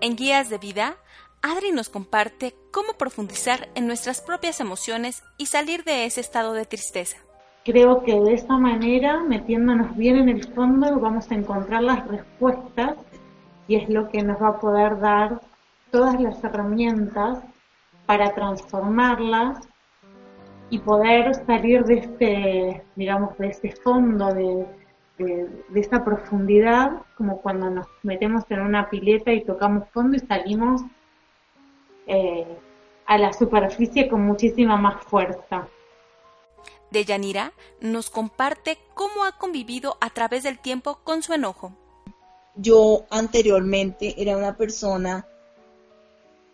en Guías de Vida, Adri nos comparte cómo profundizar en nuestras propias emociones y salir de ese estado de tristeza. Creo que de esta manera, metiéndonos bien en el fondo, vamos a encontrar las respuestas y es lo que nos va a poder dar todas las herramientas para transformarlas y poder salir de este, digamos, de este fondo, de, de, esta profundidad, como cuando nos metemos en una pileta y tocamos fondo y salimos eh, a la superficie con muchísima más fuerza. Deyanira nos comparte cómo ha convivido a través del tiempo con su enojo. Yo anteriormente era una persona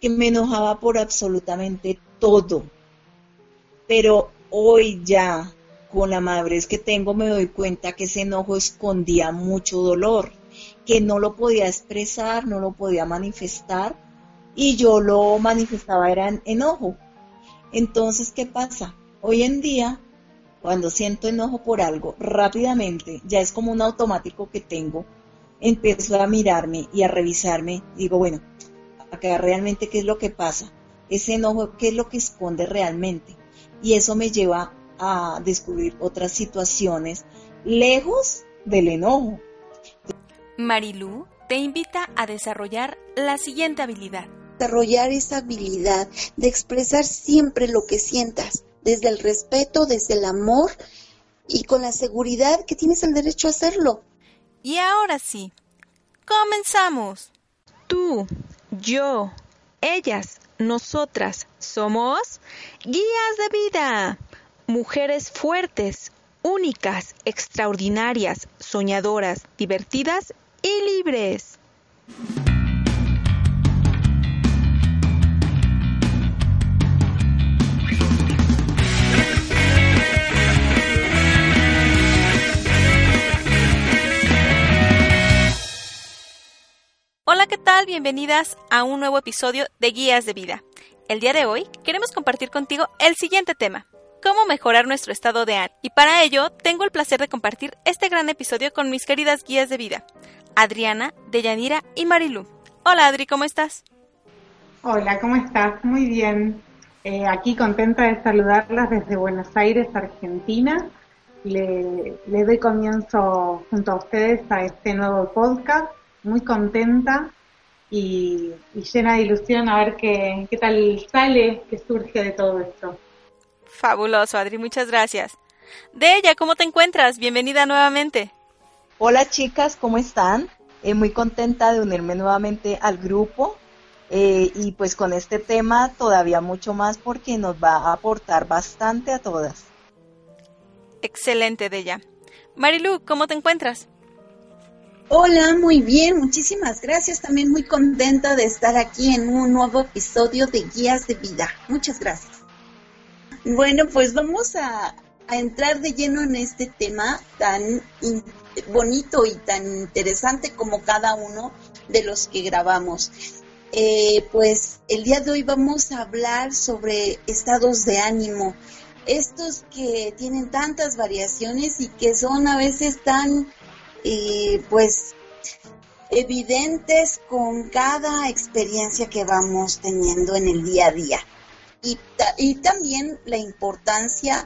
que me enojaba por absolutamente todo pero hoy ya, con la madurez que tengo, me doy cuenta que ese enojo escondía mucho dolor, que no lo podía expresar, no lo podía manifestar, y yo lo manifestaba era en enojo. Entonces, ¿qué pasa? Hoy en día, cuando siento enojo por algo, rápidamente, ya es como un automático que tengo, empiezo a mirarme y a revisarme, digo, bueno, acá realmente qué es lo que pasa, ese enojo, qué es lo que esconde realmente y eso me lleva a descubrir otras situaciones lejos del enojo. Marilú te invita a desarrollar la siguiente habilidad. Desarrollar esa habilidad de expresar siempre lo que sientas, desde el respeto, desde el amor y con la seguridad que tienes el derecho a hacerlo. Y ahora sí, comenzamos. Tú, yo, ellas, nosotras somos guías de vida, mujeres fuertes, únicas, extraordinarias, soñadoras, divertidas y libres. Hola, ¿qué tal? Bienvenidas a un nuevo episodio de Guías de Vida. El día de hoy queremos compartir contigo el siguiente tema, cómo mejorar nuestro estado de ánimo. Y para ello tengo el placer de compartir este gran episodio con mis queridas guías de vida, Adriana, Deyanira y Marilu. Hola Adri, ¿cómo estás? Hola, ¿cómo estás? Muy bien. Eh, aquí contenta de saludarlas desde Buenos Aires, Argentina. Le, doy comienzo junto a ustedes a este nuevo podcast muy contenta y, llena de ilusión a ver qué, qué tal sale, qué surge de todo esto. Fabuloso, Adri, muchas gracias. De ella, ¿cómo te encuentras? Bienvenida nuevamente. Hola chicas, ¿cómo están? Eh, muy contenta de unirme nuevamente al grupo eh, y pues con este tema todavía mucho más porque nos va a aportar bastante a todas. Excelente, de ella. Marilu, ¿cómo te encuentras? Hola, muy bien, muchísimas gracias. También muy contenta de estar aquí en un nuevo episodio de Guías de Vida. Muchas gracias. Bueno, pues vamos a, entrar de lleno en este tema tan bonito y tan interesante como cada uno de los que grabamos. Eh, pues el día de hoy vamos a hablar sobre estados de ánimo, estos que tienen tantas variaciones y que son a veces tan y pues evidentes con cada experiencia que vamos teniendo en el día a día. Y, también la importancia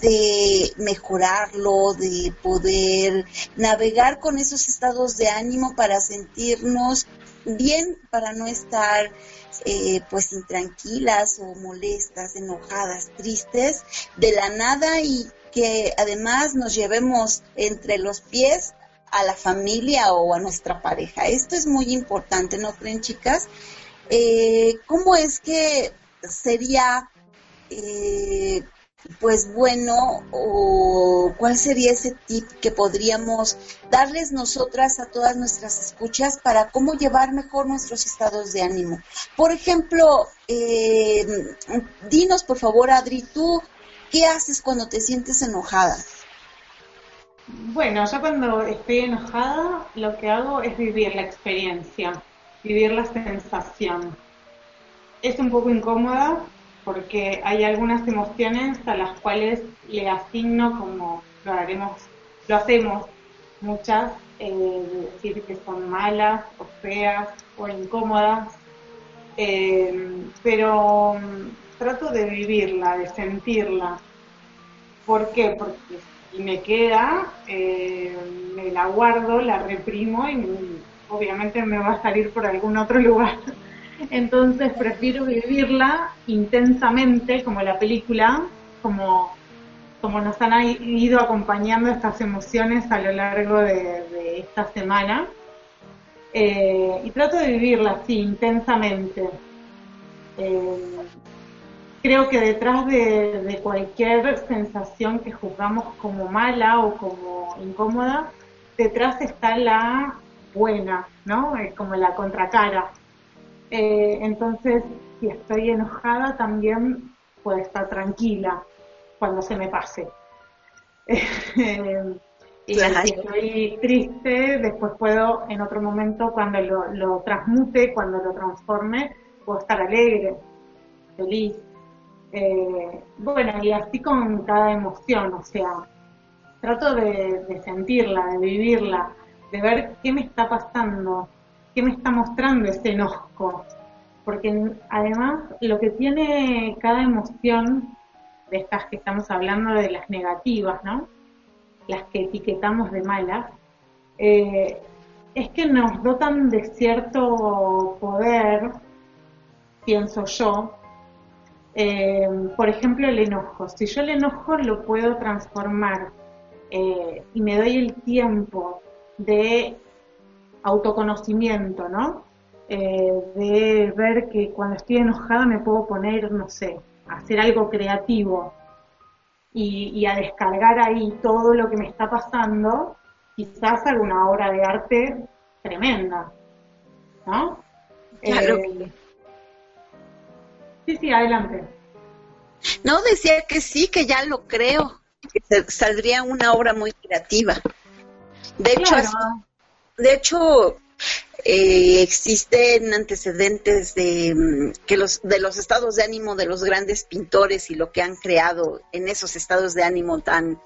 de mejorarlo, de poder navegar con esos estados de ánimo para sentirnos bien, para no estar eh, pues intranquilas o molestas, enojadas, tristes de la nada y que además nos llevemos entre los pies a la familia o a nuestra pareja. Esto es muy importante, ¿no creen, chicas? Eh, ¿Cómo es que sería eh, pues bueno, o ¿cuál sería ese tip que podríamos darles nosotras a todas nuestras escuchas para cómo llevar mejor nuestros estados de ánimo? Por ejemplo, eh, dinos por favor, Adri, tú, ¿qué haces cuando te sientes enojada? Bueno, yo cuando estoy enojada lo que hago es vivir la experiencia, vivir la sensación. Es un poco incómoda porque hay algunas emociones a las cuales le asigno como lo haremos, lo hacemos muchas, eh, decir que son malas o feas o incómodas, eh, pero mm, trato de vivirla, de sentirla. ¿Por qué? Porque y me queda, eh, me la guardo, la reprimo y obviamente me va a salir por algún otro lugar. Entonces prefiero vivirla intensamente, como la película, como, como nos han ido acompañando estas emociones a lo largo de, esta semana. Eh, y trato de vivirla así, intensamente. Eh, creo que detrás de, cualquier sensación que juzgamos como mala o como incómoda, detrás está la buena, ¿no? Es como la contracara. Eh, entonces, si estoy enojada, también puedo estar tranquila cuando se me pase. y si estoy triste, después puedo, en otro momento, cuando lo, lo transmute, cuando lo transforme, puedo estar alegre, feliz. Eh, bueno, y así con cada emoción, o sea, trato de, sentirla, de vivirla, de ver qué me está pasando, qué me está mostrando ese enojo. Porque además lo que tiene cada emoción, de estas que estamos hablando, de las negativas, ¿no? Las que etiquetamos de malas, eh, es que nos dotan de cierto poder, pienso yo, eh, por ejemplo, el enojo. Si yo el enojo lo puedo transformar eh, y me doy el tiempo de autoconocimiento, ¿no? Eh, de ver que cuando estoy enojada me puedo poner, no sé, a hacer algo creativo y, y, a descargar ahí todo lo que me está pasando, quizás haga una obra de arte tremenda, ¿no? Claro. Sí, sí, adelante. No, decía que sí, que ya lo creo, que saldría una obra muy creativa. De hecho, de hecho eh, existen antecedentes de mm, que los de los estados de ánimo de los grandes pintores y lo que han creado en esos estados de ánimo tan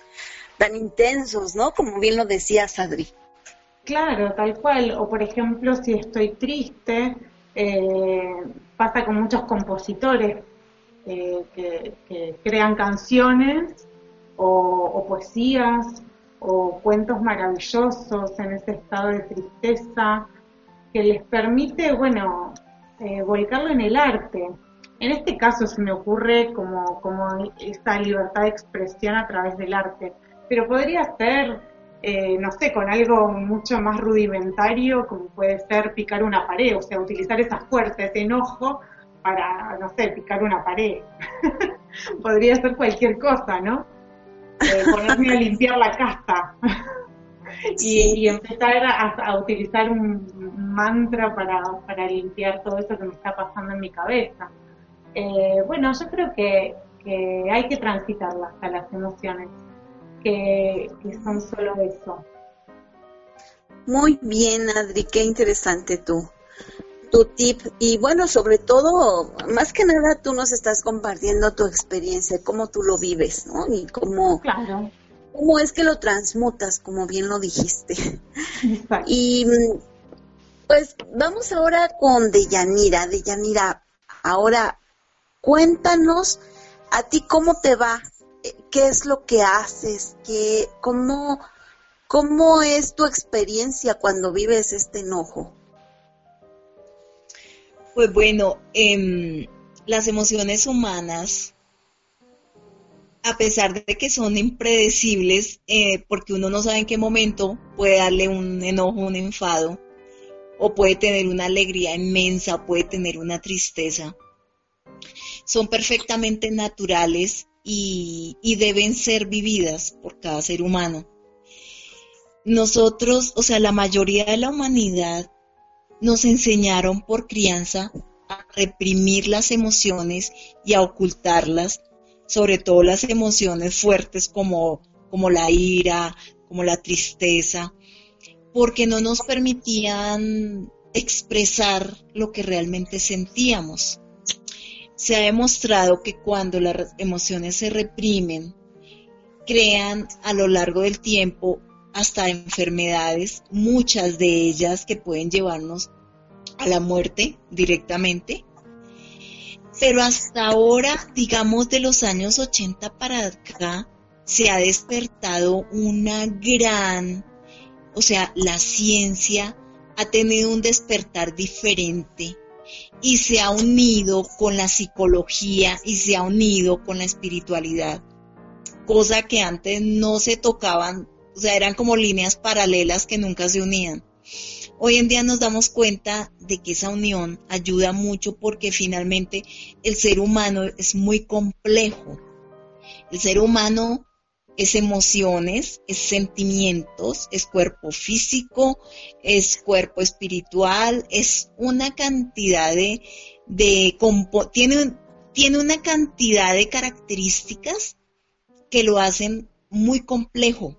tan intensos, ¿no? Como bien lo decía Sadri. Claro, tal cual. O por ejemplo, si estoy triste, eh, pasa con muchos compositores eh, que, crean canciones o, poesías o cuentos maravillosos en ese estado de tristeza que les permite, bueno, eh, volcarlo en el arte. En este caso se me ocurre como, como esta libertad de expresión a través del arte, pero podría ser eh, no sé, con algo mucho más rudimentario, como puede ser picar una pared, o sea, utilizar esa fuerza, ese enojo para, no sé, picar una pared. Podría ser cualquier cosa, ¿no? Eh, ponerme a limpiar la casa. y, empezar a, utilizar un mantra para, para, limpiar todo eso que me está pasando en mi cabeza. Eh, bueno, yo creo que, que hay que transitarlas a las emociones que, son solo eso. Muy bien, Adri, qué interesante tú tu tip y bueno, sobre todo, más que nada tú nos estás compartiendo tu experiencia, cómo tú lo vives, ¿no? Y cómo, cómo es que lo transmutas, como bien lo dijiste. Y pues vamos ahora con Deyanira. Deyanira, ahora cuéntanos a ti cómo te va qué es lo que haces, qué, cómo, cómo es tu experiencia cuando vives este enojo. Pues bueno, em, las emociones humanas, a pesar de que son impredecibles, eh, porque uno no sabe en qué momento puede darle un enojo, un enfado, o puede tener una alegría inmensa, puede tener una tristeza, son perfectamente naturales y, y deben ser vividas por cada ser humano. Nosotros, o sea, la mayoría de la humanidad nos enseñaron por crianza a reprimir las emociones y a ocultarlas, sobre todo las emociones fuertes como, como la ira, como la tristeza, porque no nos permitían expresar lo que realmente sentíamos. Se ha demostrado que cuando las emociones se reprimen, crean a lo largo del tiempo hasta enfermedades, muchas de ellas que pueden llevarnos a la muerte directamente. Pero hasta ahora, digamos de los años 80 para acá, se ha despertado una gran, o sea, la ciencia ha tenido un despertar diferente y se ha unido con la psicología y se ha unido con la espiritualidad, cosa que antes no se tocaban, o sea, eran como líneas paralelas que nunca se unían. Hoy en día nos damos cuenta de que esa unión ayuda mucho porque finalmente el ser humano es muy complejo. El ser humano es emociones, es sentimientos, es cuerpo físico, es cuerpo espiritual, es una cantidad de, tiene, tiene una cantidad de características que lo hacen muy complejo.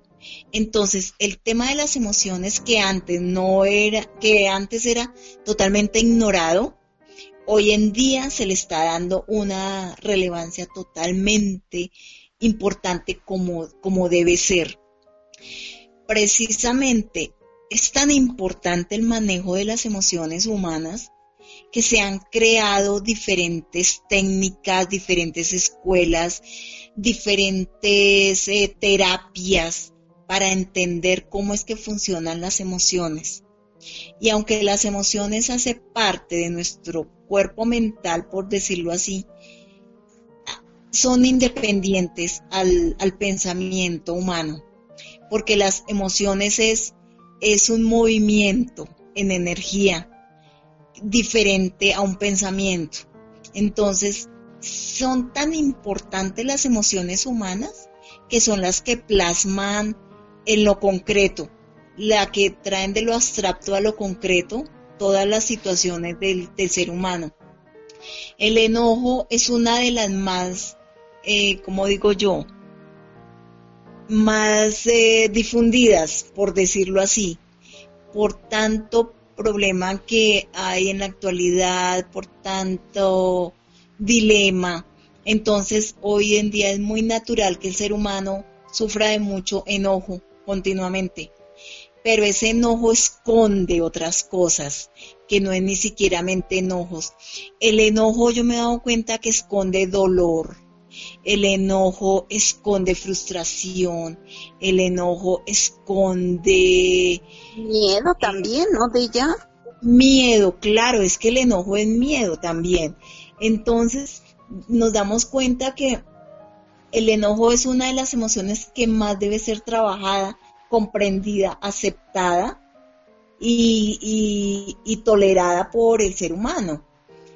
Entonces, el tema de las emociones que antes no era, que antes era totalmente ignorado, hoy en día se le está dando una relevancia totalmente importante como, como debe ser. Precisamente es tan importante el manejo de las emociones humanas que se han creado diferentes técnicas, diferentes escuelas, diferentes eh, terapias para entender cómo es que funcionan las emociones. Y aunque las emociones hacen parte de nuestro cuerpo mental, por decirlo así, son independientes al, pensamiento humano, porque las emociones es, es un movimiento en energía diferente a un pensamiento. Entonces, son tan importantes las emociones humanas que son las que plasman en lo concreto, la que traen de lo abstracto a lo concreto todas las situaciones del, ser humano. El enojo es una de las más, eh, como digo yo, más eh, difundidas, por decirlo así, por tanto problema que hay en la actualidad, por tanto dilema. Entonces, hoy en día es muy natural que el ser humano sufra de mucho enojo continuamente. Pero ese enojo esconde otras cosas, que no es ni siquiera mente enojos. El enojo yo me he dado cuenta que esconde dolor, el enojo esconde frustración, el enojo esconde... Miedo también, ¿no? De ella. Miedo, claro, es que el enojo es miedo también. Entonces nos damos cuenta que el enojo es una de las emociones que más debe ser trabajada, comprendida, aceptada y, tolerada por el ser humano.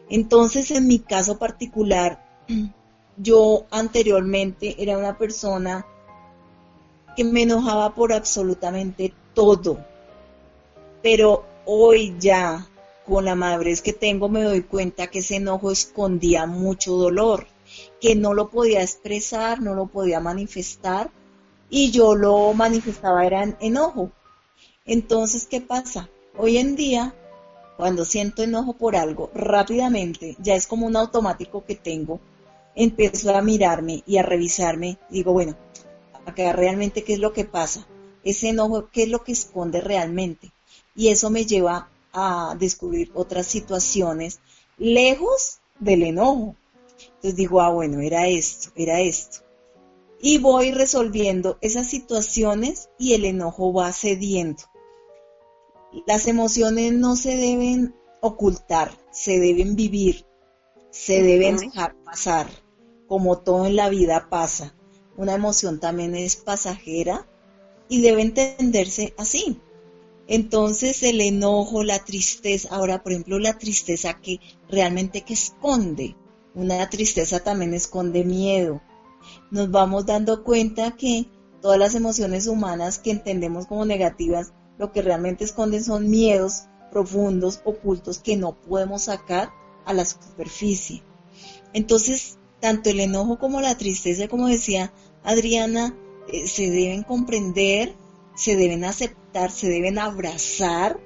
Entonces, en mi caso particular, yo anteriormente era una persona que me enojaba por absolutamente todo, pero hoy ya, con la madurez que tengo, me doy cuenta que ese enojo escondía mucho dolor que no lo podía expresar, no lo podía manifestar y yo lo manifestaba era en enojo. Entonces, ¿qué pasa? Hoy en día, cuando siento enojo por algo, rápidamente, ya es como un automático que tengo, empiezo a mirarme y a revisarme, digo, bueno, acá realmente qué es lo que pasa, ese enojo, qué es lo que esconde realmente. Y eso me lleva a descubrir otras situaciones lejos del enojo, entonces digo, ah, bueno, era esto, era esto. Y voy resolviendo esas situaciones y el enojo va cediendo. Las emociones no se deben ocultar, se deben vivir, se deben dejar pasar, como todo en la vida pasa. Una emoción también es pasajera y debe entenderse así. Entonces el enojo, la tristeza, ahora por ejemplo la tristeza que realmente que esconde, una tristeza también esconde miedo. nos vamos dando cuenta que todas las emociones humanas que entendemos como negativas, lo que realmente esconden son miedos profundos, ocultos, que no podemos sacar a la superficie. Entonces, tanto el enojo como la tristeza, como decía Adriana, eh, se deben comprender, se deben aceptar, se deben abrazar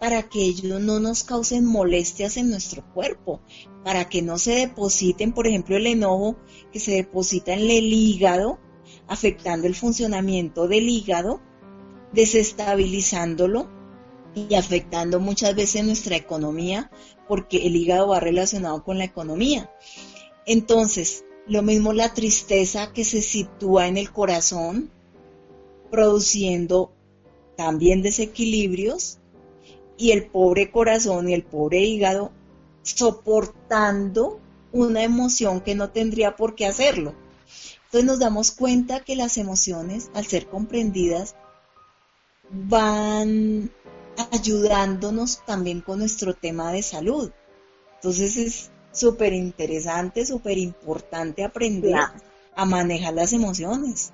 para que ellos no nos causen molestias en nuestro cuerpo, para que no se depositen, por ejemplo, el enojo que se deposita en el hígado, afectando el funcionamiento del hígado, desestabilizándolo y afectando muchas veces nuestra economía, porque el hígado va relacionado con la economía. Entonces, lo mismo la tristeza que se sitúa en el corazón, produciendo también desequilibrios, y el pobre corazón y el pobre hígado soportando una emoción que no tendría por qué hacerlo. Entonces nos damos cuenta que las emociones, al ser comprendidas, van ayudándonos también con nuestro tema de salud. Entonces es súper interesante, súper importante aprender a manejar las emociones.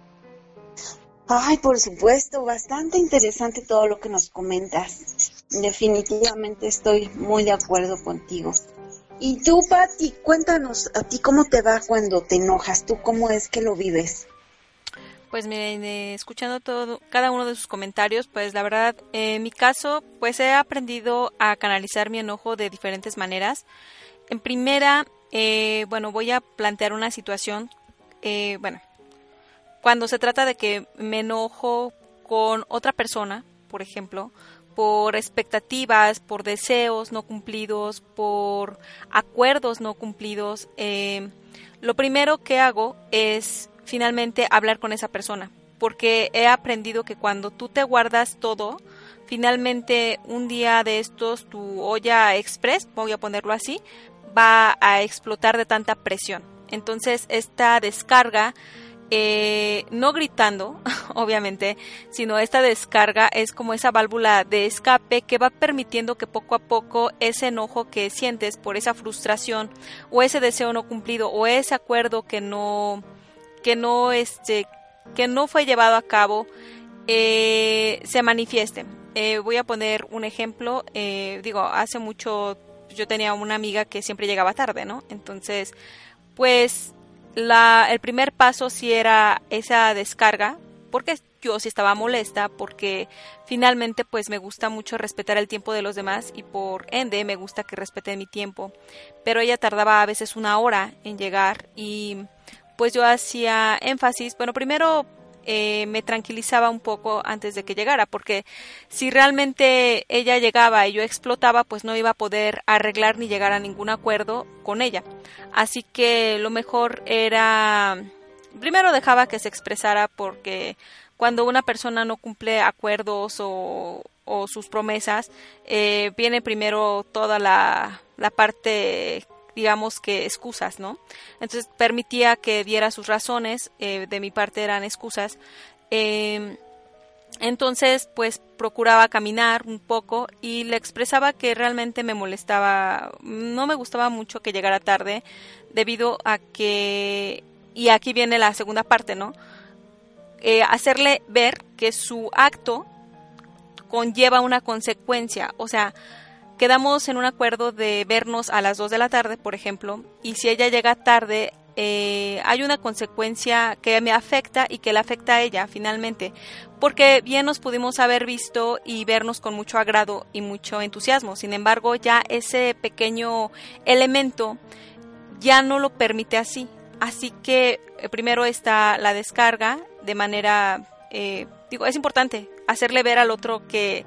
Ay, por supuesto, bastante interesante todo lo que nos comentas. Definitivamente estoy muy de acuerdo contigo. Y tú, Patti, cuéntanos a ti cómo te va cuando te enojas, tú cómo es que lo vives. Pues miren, escuchando todo, cada uno de sus comentarios, pues la verdad, en mi caso, pues he aprendido a canalizar mi enojo de diferentes maneras. En primera, eh, bueno, voy a plantear una situación, eh, bueno, cuando se trata de que me enojo con otra persona, por ejemplo, por expectativas, por deseos no cumplidos, por acuerdos no cumplidos, lo primero que hago es finalmente hablar con esa persona, porque he aprendido que cuando tú te guardas todo, finalmente un día de estos tu olla express, voy a ponerlo así, va a explotar de tanta presión. Entonces esta descarga, eh, no gritando, obviamente, sino esta descarga es como esa válvula de escape que va permitiendo que poco a poco ese enojo que sientes por esa frustración o ese deseo no cumplido o ese acuerdo que no que no, este, que no fue llevado a cabo eh, se manifieste. Eh, voy a poner un ejemplo. Eh, digo, hace mucho yo tenía una amiga que siempre llegaba tarde, ¿no? Entonces, pues la, el primer paso sí era esa descarga, porque yo sí estaba molesta, porque finalmente pues me gusta mucho respetar el tiempo de los demás y por ende me gusta que respete mi tiempo. Pero ella tardaba a veces una hora en llegar y pues yo hacía énfasis, bueno, primero eh, me tranquilizaba un poco antes de que llegara, porque si realmente ella llegaba y yo explotaba, pues no iba a poder arreglar ni llegar a ningún acuerdo con ella. Así que lo mejor era, primero dejaba que se expresara porque cuando una persona no cumple acuerdos o, sus promesas, eh, viene primero toda la, la parte digamos que excusas, ¿no? Entonces permitía que diera sus razones, eh, de mi parte eran excusas. Em, entonces, pues procuraba caminar un poco y le expresaba que realmente me molestaba, no me gustaba mucho que llegara tarde, debido a que, y aquí viene la segunda parte, ¿no? Eh, hacerle ver que su acto conlleva una consecuencia, o sea, quedamos en un acuerdo de vernos a las 2 de la tarde, por ejemplo, y si ella llega tarde, eh, hay una consecuencia que me afecta y que le afecta a ella finalmente, porque bien nos pudimos haber visto y vernos con mucho agrado y mucho entusiasmo, sin embargo ya ese pequeño elemento ya no lo permite así, así que eh, primero está la descarga de manera, eh, digo, es importante hacerle ver al otro que,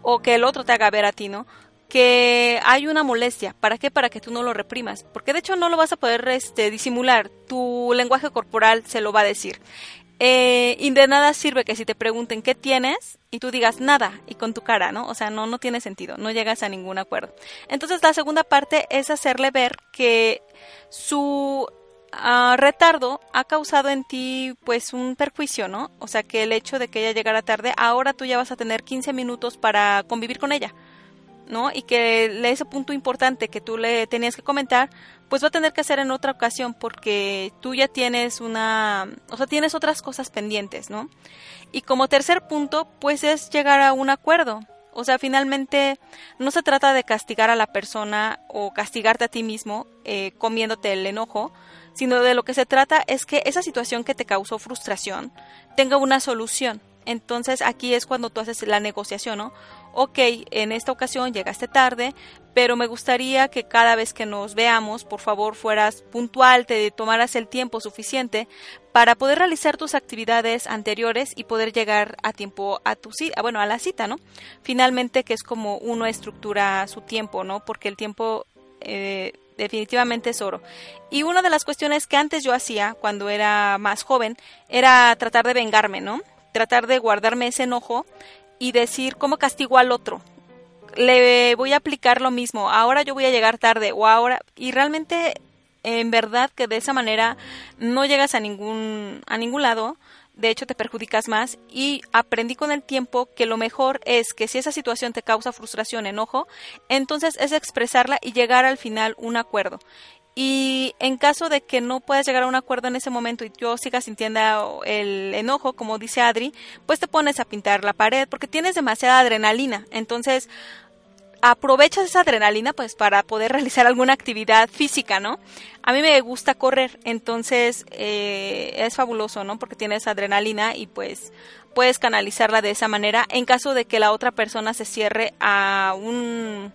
o que el otro te haga ver a ti, ¿no? Que hay una molestia. ¿Para qué? Para que tú no lo reprimas. Porque de hecho no lo vas a poder este, disimular. Tu lenguaje corporal se lo va a decir. Eh, y de nada sirve que si te pregunten qué tienes y tú digas nada y con tu cara, ¿no? O sea, no, no tiene sentido, no llegas a ningún acuerdo. Entonces la segunda parte es hacerle ver que su ah, retardo ha causado en ti pues un perjuicio, ¿no? O sea, que el hecho de que ella llegara tarde, ahora tú ya vas a tener 15 minutos para convivir con ella Y que ese punto importante que tú le tenías que comentar, pues va a tener que hacer en otra ocasión porque tú ya tienes una, o sea, tienes otras cosas pendientes, ¿no? Y como tercer punto, pues es llegar a un acuerdo. O sea, finalmente no se trata de castigar a la persona o castigarte a ti mismo eh, comiéndote el enojo, sino de lo que se trata es que esa situación que te causó frustración tenga una solución. Entonces aquí es cuando tú haces la negociación, ¿no? Ok, en esta ocasión llegaste tarde, pero me gustaría que cada vez que nos veamos, por favor, fueras puntual, te tomaras el tiempo suficiente para poder realizar tus actividades anteriores y poder llegar a tiempo a tu cita, bueno, a la cita, ¿no? Finalmente, que es como uno estructura su tiempo, ¿no? Porque el tiempo eh, definitivamente es oro. Y una de las cuestiones que antes yo hacía cuando era más joven era tratar de vengarme, ¿no? Tratar de guardarme ese enojo y decir cómo castigo al otro. Le voy a aplicar lo mismo, ahora yo voy a llegar tarde o ahora y realmente en verdad que de esa manera no llegas a ningún a ningún lado, de hecho te perjudicas más y aprendí con el tiempo que lo mejor es que si esa situación te causa frustración, enojo, entonces es expresarla y llegar al final un acuerdo. Y en caso de que no puedas llegar a un acuerdo en ese momento y yo siga sintiendo el enojo, como dice Adri, pues te pones a pintar la pared porque tienes demasiada adrenalina. Entonces, aprovechas esa adrenalina pues para poder realizar alguna actividad física, ¿no? A mí me gusta correr, entonces eh, es fabuloso, ¿no? Porque tienes adrenalina y pues puedes canalizarla de esa manera en caso de que la otra persona se cierre a un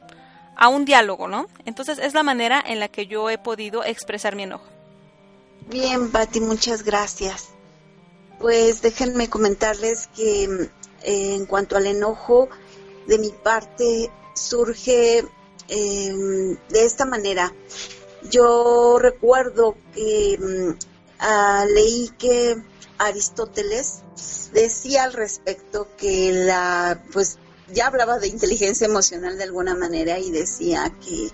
a un diálogo, ¿no? Entonces es la manera en la que yo he podido expresar mi enojo. Bien, Patti, muchas gracias. Pues déjenme comentarles que eh, en cuanto al enojo, de mi parte surge em, de esta manera. Yo recuerdo que mm, ah, leí que Aristóteles decía al respecto que la pues ya hablaba de inteligencia emocional de alguna manera y decía que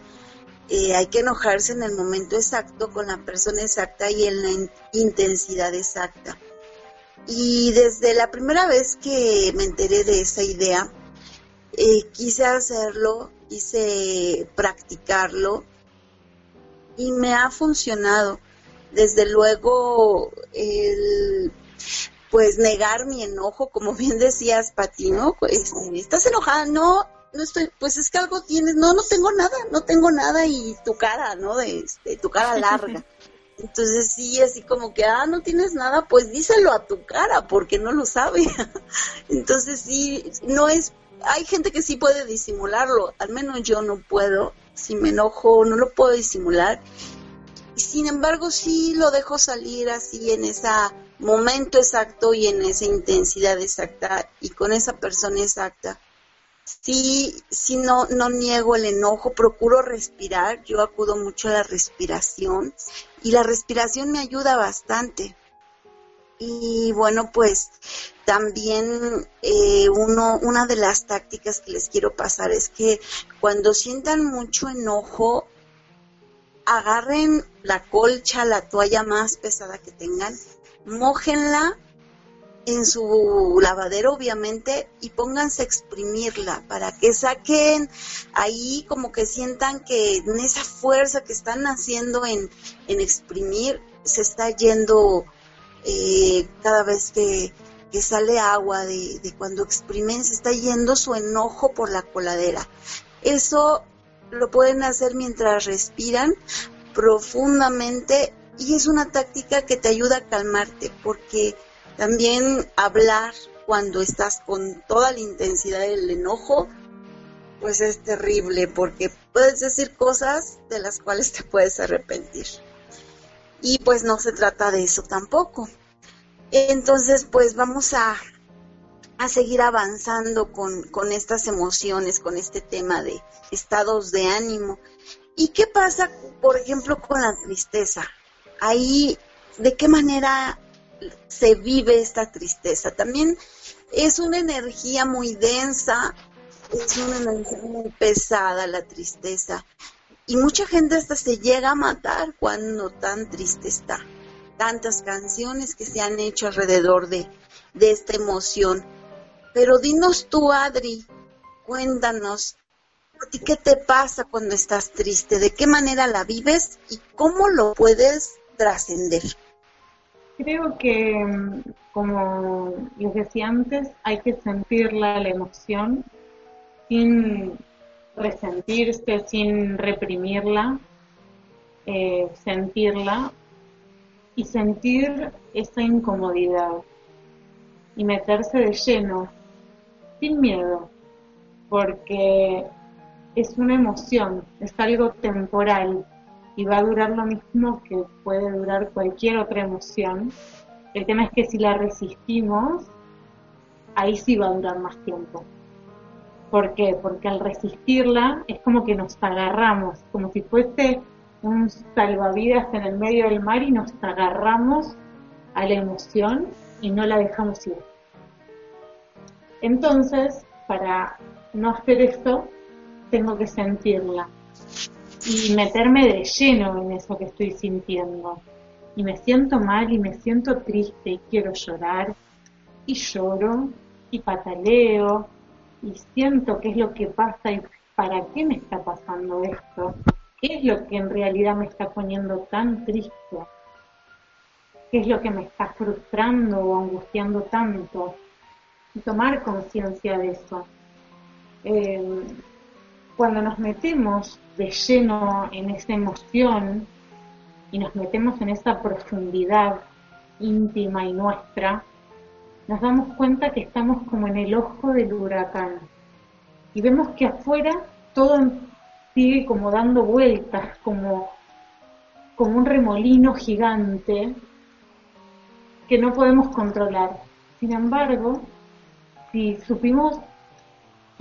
eh, hay que enojarse en el momento exacto, con la persona exacta y en la intensidad exacta. Y desde la primera vez que me enteré de esa idea, eh, quise hacerlo, quise practicarlo y me ha funcionado. Desde luego, el pues negar mi enojo, como bien decías, Pati, ¿no? Pues, estás enojada, no, no estoy, pues es que algo tienes, no, no tengo nada, no tengo nada y tu cara, ¿no? De, tu cara larga. Entonces sí, así como que, ah, no tienes nada, pues díselo a tu cara, porque no lo sabe. Entonces sí, no es, hay gente que sí puede disimularlo, al menos yo no puedo, si me enojo no lo puedo disimular. Sin embargo, sí lo dejo salir así en esa momento exacto y en esa intensidad exacta y con esa persona exacta. Sí, sí no, no niego el enojo, procuro respirar, yo acudo mucho a la respiración y la respiración me ayuda bastante. Y bueno, pues también eh, uno, una de las tácticas que les quiero pasar es que cuando sientan mucho enojo, agarren la colcha, la toalla más pesada que tengan mójenla en su lavadero obviamente y pónganse a exprimirla para que saquen ahí como que sientan que en esa fuerza que están haciendo en, exprimir se está yendo eh, cada vez que, sale agua de, de cuando exprimen se está yendo su enojo por la coladera. Eso lo pueden hacer mientras respiran profundamente y es una táctica que te ayuda a calmarte porque también hablar cuando estás con toda la intensidad del enojo, pues es terrible porque puedes decir cosas de las cuales te puedes arrepentir. Y pues no se trata de eso tampoco. Entonces, pues vamos a, a seguir avanzando con, con estas emociones, con este tema de estados de ánimo. ¿Y qué pasa, por ejemplo, con la tristeza? Ahí, ¿de qué manera se vive esta tristeza? También es una energía muy densa, es una energía muy pesada la tristeza. Y mucha gente hasta se llega a matar cuando tan triste está. Tantas canciones que se han hecho alrededor de, de esta emoción. Pero dinos tú, Adri, cuéntanos, qué te pasa cuando estás triste? ¿De qué manera la vives y cómo lo puedes trascender? Creo que, como les decía antes, hay que sentirla, la emoción, sin resentirse, sin reprimirla, eh, sentirla y sentir esa incomodidad y meterse de lleno, sin miedo, porque es una emoción, es algo temporal y va a durar lo mismo que puede durar cualquier otra emoción. El tema es que si la resistimos, ahí sí va a durar más tiempo. ¿Por qué? Porque al resistirla es como que nos agarramos, como si fuese un salvavidas en el medio del mar y nos agarramos a la emoción y no la dejamos ir. Entonces, para no hacer esto, tengo que sentirla y meterme de lleno en eso que estoy sintiendo. Y me siento mal y me siento triste y quiero llorar y lloro y pataleo y siento qué es lo que pasa y para qué me está pasando esto. ¿Qué es lo que en realidad me está poniendo tan triste? ¿Qué es lo que me está frustrando o angustiando tanto? Y tomar conciencia de eso. Eh, cuando nos metemos de lleno en esa emoción y nos metemos en esa profundidad íntima y nuestra, nos damos cuenta que estamos como en el ojo del huracán y vemos que afuera todo sigue como dando vueltas, como, como un remolino gigante que no podemos controlar. Sin embargo, si supimos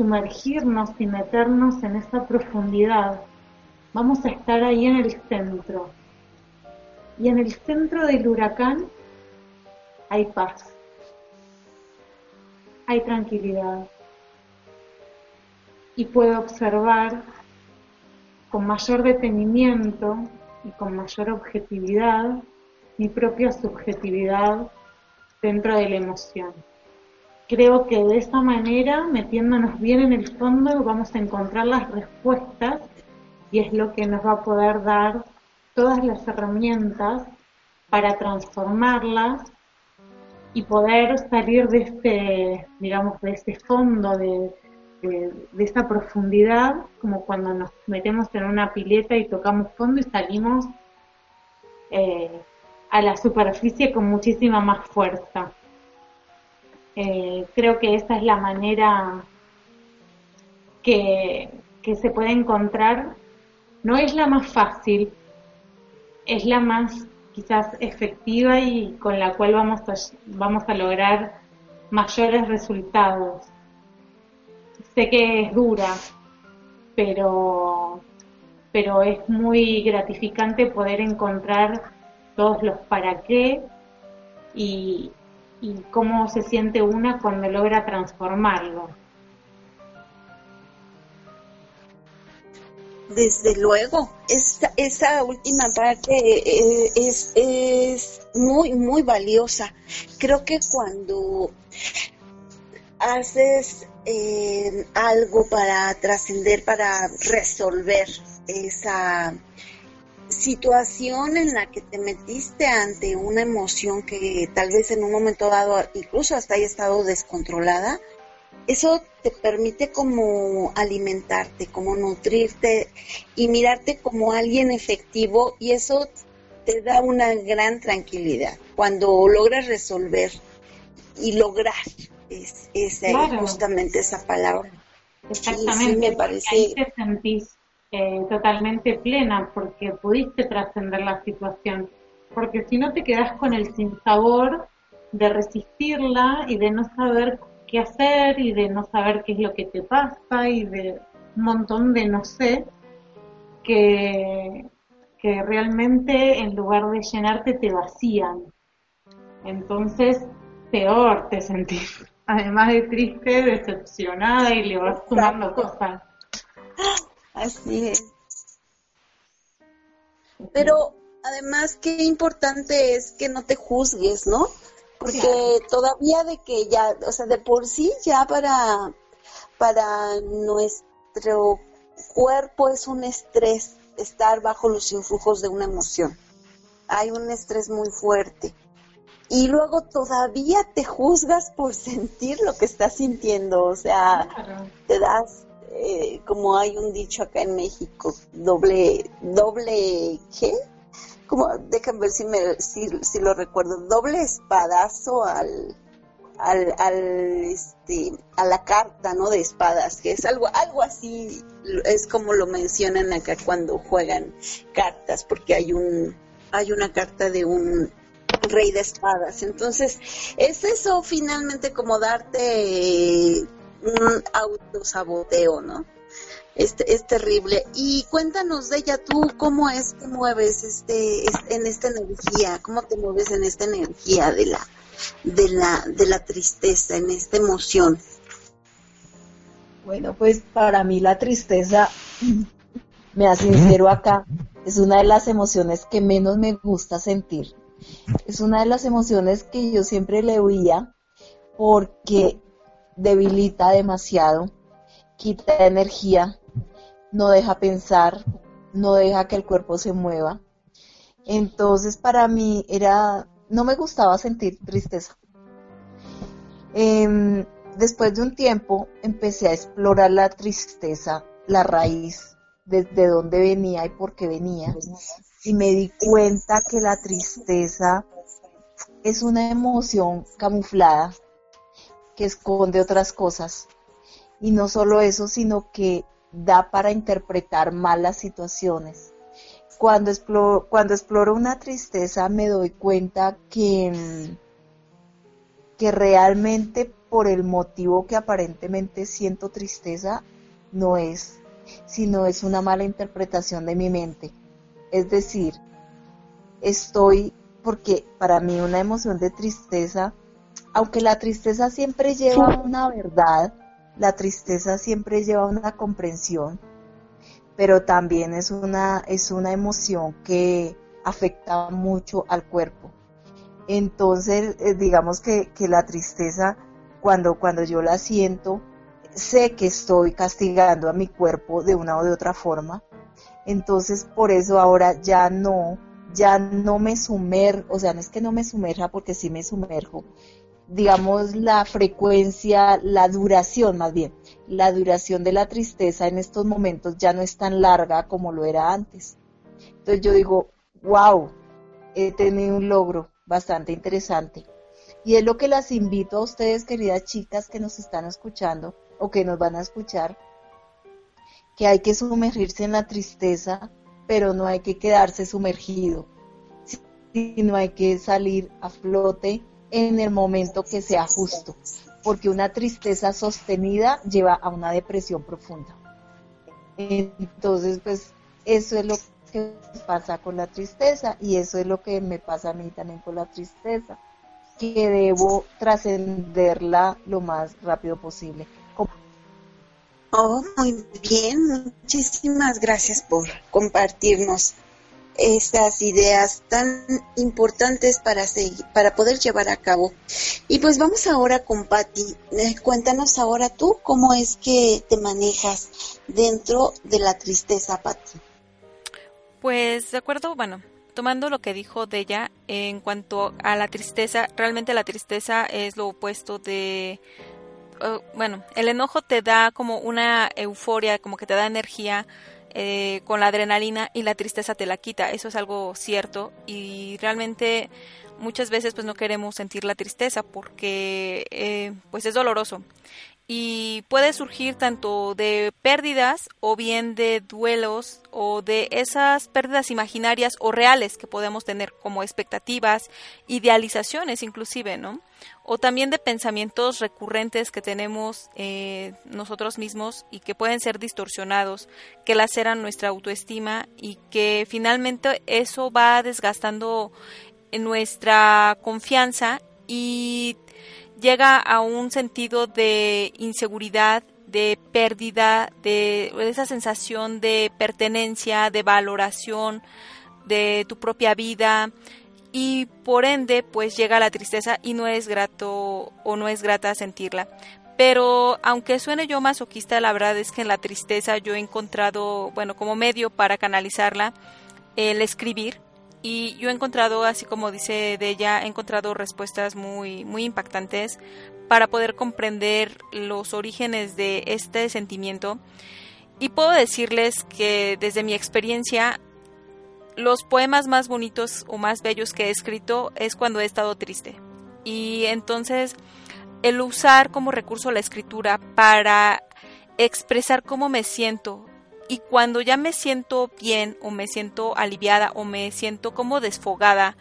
sumergirnos y meternos en esa profundidad, vamos a estar ahí en el centro. Y en el centro del huracán hay paz, hay tranquilidad. Y puedo observar con mayor detenimiento y con mayor objetividad mi propia subjetividad dentro de la emoción creo que de esa manera, metiéndonos bien en el fondo, vamos a encontrar las respuestas y es lo que nos va a poder dar todas las herramientas para transformarlas y poder salir de este, digamos, de este fondo, de, de, esa profundidad, como cuando nos metemos en una pileta y tocamos fondo y salimos eh, a la superficie con muchísima más fuerza. Eh, creo que esa es la manera que, se puede encontrar. No es la más fácil, es la más quizás efectiva y con la cual vamos a, vamos a lograr mayores resultados. Sé que es dura, pero, pero es muy gratificante poder encontrar todos los para qué y, y cómo se siente una cuando logra transformarlo. Desde luego, esa, esa última parte eh, es, es muy, muy valiosa. Creo que cuando haces eh, algo para trascender, para resolver esa situación en la que te metiste ante una emoción que tal vez en un momento dado incluso hasta haya estado descontrolada, eso te permite como alimentarte, como nutrirte y mirarte como alguien efectivo y eso te da una gran tranquilidad cuando logras resolver y lograr es, justamente esa palabra. Exactamente. me parece eh, totalmente plena porque pudiste trascender la situación. Porque si no te quedas con el sinsabor de resistirla y de no saber qué hacer y de no saber qué es lo que te pasa y de un montón de no sé que, que realmente en lugar de llenarte te vacían. Entonces, peor te sentís. Además de triste, decepcionada y le vas sumando cosas. Así es. Pero además qué importante es que no te juzgues, ¿no? Porque todavía de que ya, o sea, de por sí ya para, para nuestro cuerpo es un estrés estar bajo los influjos de una emoción. Hay un estrés muy fuerte. Y luego todavía te juzgas por sentir lo que estás sintiendo. O sea, te das, eh, como hay un dicho acá en México, doble, doble, ¿qué? Como, déjame ver si, me, si, si lo recuerdo, doble espadazo al, al, al, este, a la carta, ¿no? De espadas, que es algo, algo así, es como lo mencionan acá cuando juegan cartas, porque hay un, hay una carta de un rey de espadas. Entonces, es eso finalmente como darte un autosaboteo, ¿no? Es, es terrible. Y cuéntanos de ella tú, ¿cómo es que mueves este, en esta energía? ¿Cómo te mueves en esta energía de la, de la, de la tristeza, en esta emoción? Bueno, pues para mí la tristeza, me sincero acá, es una de las emociones que menos me gusta sentir. Es una de las emociones que yo siempre le huía porque debilita demasiado, quita energía, no deja pensar, no deja que el cuerpo se mueva. Entonces para mí era no me gustaba sentir tristeza. Em, después de un tiempo empecé a explorar la tristeza, la raíz, desde dónde venía y por qué venía. Y me di cuenta que la tristeza es una emoción camuflada que esconde otras cosas. Y no solo eso, sino que da para interpretar malas situaciones cuando exploro, cuando exploro una tristeza me doy cuenta que, que realmente por el motivo que aparentemente siento tristeza no es, sino es una mala interpretación de mi mente. Es decir, estoy, porque para mí una emoción de tristeza, aunque la tristeza siempre lleva una verdad, la tristeza siempre lleva una comprensión, pero también es una, es una emoción que afecta mucho al cuerpo. Entonces, eh, digamos que, la tristeza, cuando, cuando yo la siento, sé que estoy castigando a mi cuerpo de una o de otra forma. Entonces, por eso ahora ya no, ya no me sumerjo, o sea, no es que no me sumerja porque sí me sumerjo, digamos, la frecuencia, la duración más bien, la duración de la tristeza en estos momentos ya no es tan larga como lo era antes. Entonces yo digo, wow, he tenido un logro bastante interesante. Y es lo que las invito a ustedes, queridas chicas que nos están escuchando o que nos van a escuchar, que hay que sumergirse en la tristeza, pero no hay que quedarse sumergido, sino hay que salir a flote en el momento que sea justo, porque una tristeza sostenida lleva a una depresión profunda. Entonces, pues eso es lo que pasa con la tristeza y eso es lo que me pasa a mí también con la tristeza, que debo trascenderla lo más rápido posible. Oh, muy bien, muchísimas gracias por compartirnos estas ideas tan importantes para, seguir, para poder llevar a cabo. Y pues vamos ahora con Patti. Eh, cuéntanos ahora tú cómo es que te manejas dentro de la tristeza, Patti. Pues de acuerdo, bueno, tomando lo que dijo de ella en cuanto a la tristeza, realmente la tristeza es lo opuesto de oh, bueno, el enojo te da como una euforia, como que te da energía, eh, con la adrenalina y la tristeza te la quita. Eso es algo cierto y realmente muchas veces pues no queremos sentir la tristeza porque eh, pues es doloroso y puede surgir tanto de pérdidas o bien de duelos o de esas pérdidas imaginarias o reales que podemos tener como expectativas, idealizaciones inclusive, ¿no? O también de pensamientos recurrentes que tenemos eh, nosotros mismos y que pueden ser distorsionados, que laceran nuestra autoestima y que finalmente eso va desgastando nuestra confianza y llega a un sentido de inseguridad, de pérdida, de esa sensación de pertenencia, de valoración de tu propia vida y por ende pues llega la tristeza y no es grato o no es grata sentirla. Pero aunque suene yo masoquista, la verdad es que en la tristeza yo he encontrado, bueno, como medio para canalizarla, el escribir. Y yo he encontrado, así como dice ella, he encontrado respuestas muy, muy impactantes para poder comprender los orígenes de este sentimiento. Y puedo decirles que desde mi experiencia, los poemas más bonitos o más bellos que he escrito es cuando he estado triste. Y entonces el usar como recurso la escritura para expresar cómo me siento y cuando ya me siento bien o me siento aliviada o me siento como desfogada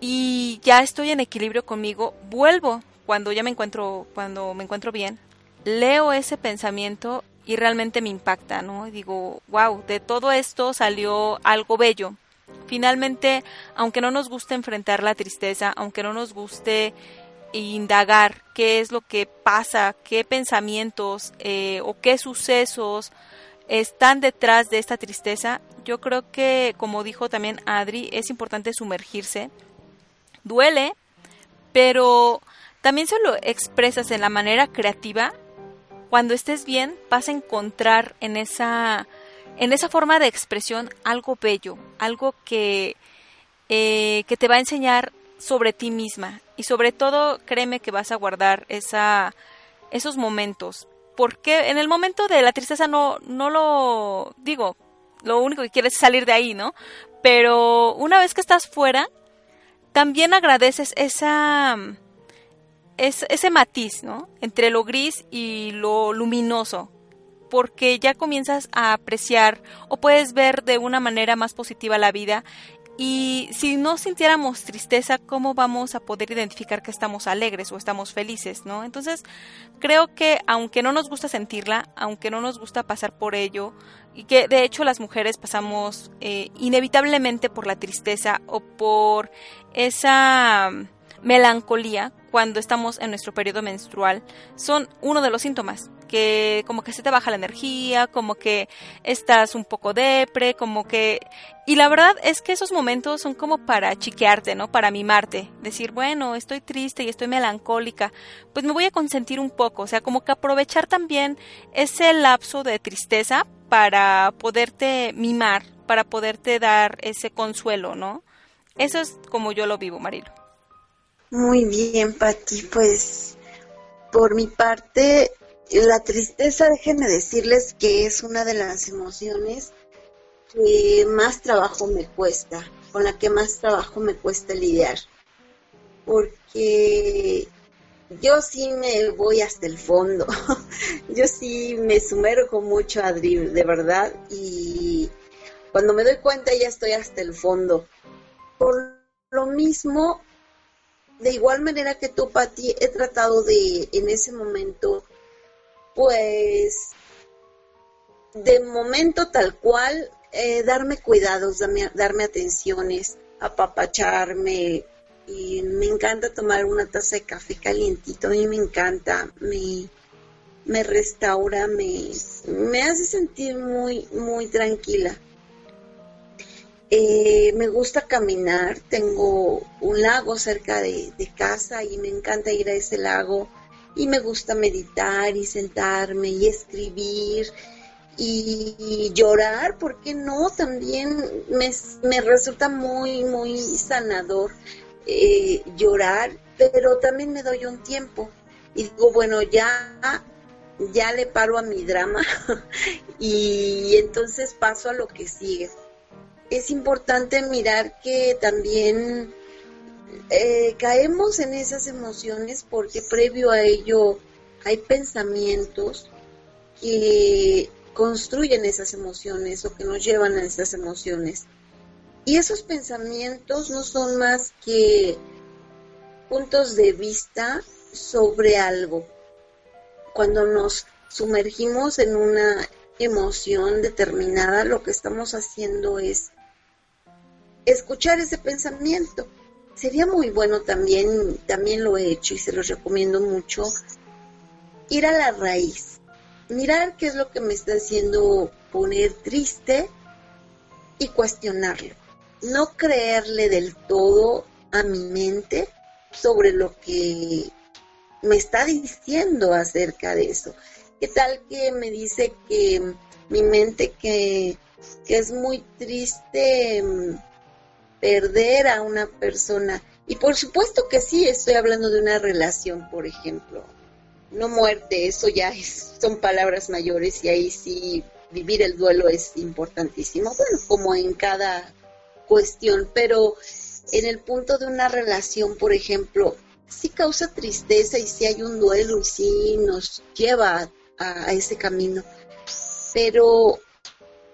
y ya estoy en equilibrio conmigo, vuelvo cuando ya me encuentro cuando me encuentro bien, leo ese pensamiento y realmente me impacta, ¿no? Digo, wow, de todo esto salió algo bello. Finalmente, aunque no nos guste enfrentar la tristeza, aunque no nos guste indagar qué es lo que pasa, qué pensamientos eh, o qué sucesos están detrás de esta tristeza, yo creo que, como dijo también Adri, es importante sumergirse. Duele, pero también se lo expresas en la manera creativa. Cuando estés bien, vas a encontrar en esa, en esa forma de expresión algo bello, algo que, eh, que te va a enseñar sobre ti misma y sobre todo créeme que vas a guardar esa, esos momentos porque en el momento de la tristeza no, no lo digo, lo único que quieres es salir de ahí, ¿no? Pero una vez que estás fuera, también agradeces esa, ese matiz, ¿no? Entre lo gris y lo luminoso, porque ya comienzas a apreciar o puedes ver de una manera más positiva la vida y si no sintiéramos tristeza, ¿cómo vamos a poder identificar que estamos alegres o estamos felices, no? Entonces, creo que aunque no nos gusta sentirla, aunque no nos gusta pasar por ello, y que de hecho las mujeres pasamos eh, inevitablemente por la tristeza o por esa melancolía cuando estamos en nuestro periodo menstrual, son uno de los síntomas que como que se te baja la energía, como que estás un poco depre, como que... Y la verdad es que esos momentos son como para chiquearte, ¿no? Para mimarte. Decir, bueno, estoy triste y estoy melancólica, pues me voy a consentir un poco. O sea, como que aprovechar también ese lapso de tristeza para poderte mimar, para poderte dar ese consuelo, ¿no? Eso es como yo lo vivo, Marilo. Muy bien, Pati, pues por mi parte la tristeza, déjenme decirles que es una de las emociones que más trabajo me cuesta, con la que más trabajo me cuesta lidiar. Porque yo sí me voy hasta el fondo, yo sí me sumerjo mucho, Adri, de verdad, y cuando me doy cuenta ya estoy hasta el fondo. Por lo mismo, de igual manera que tú, Pati, he tratado de en ese momento pues de momento tal cual, eh, darme cuidados, darme, atenciones, apapacharme. Me encanta tomar una taza de café calientito, a mí me encanta, me, me restaura, me, me hace sentir muy, muy tranquila. Eh, me gusta caminar, tengo un lago cerca de casa y me encanta ir a ese lago y me gusta meditar y sentarme y escribir y, llorar, ¿por qué no? También me, resulta muy, muy sanador eh, llorar, pero también me doy un tiempo y digo, bueno, ya, ya le paro a mi drama y entonces paso a lo que sigue. Es importante mirar que también eh, caemos en esas emociones porque previo a ello hay pensamientos que construyen esas emociones o que nos llevan a esas emociones. Y esos pensamientos no son más que puntos de vista sobre algo. Cuando nos sumergimos en una emoción determinada, lo que estamos haciendo es escuchar ese pensamiento sería muy bueno también, también lo he hecho y se los recomiendo mucho, ir a la raíz, mirar qué es lo que me está haciendo poner triste y cuestionarlo. No creerle del todo a mi mente sobre lo que me está diciendo acerca de eso. ¿Qué tal que me dice que mi mente que, que es muy triste mm, perder a una persona? Y por supuesto que sí, estoy hablando de una relación, por ejemplo. No muerte, eso ya son palabras mayores y ahí sí vivir el duelo es importantísimo, bueno, como en cada cuestión, pero en el punto de una relación, por ejemplo, sí causa tristeza y sí hay un duelo y sí nos lleva a, ese camino, pero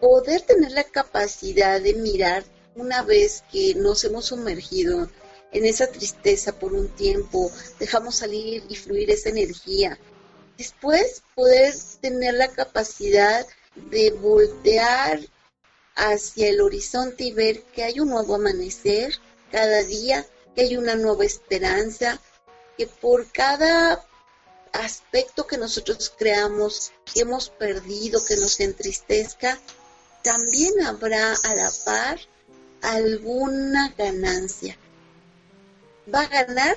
poder tener la capacidad de mirar una vez que nos hemos sumergido en esa tristeza por un tiempo, dejamos salir y fluir esa energía. Después poder tener la capacidad de voltear hacia el horizonte y ver que hay un nuevo amanecer cada día, que hay una nueva esperanza, que por cada aspecto que nosotros creamos, que hemos perdido, que nos entristezca, también habrá a la par alguna ganancia. Va a ganar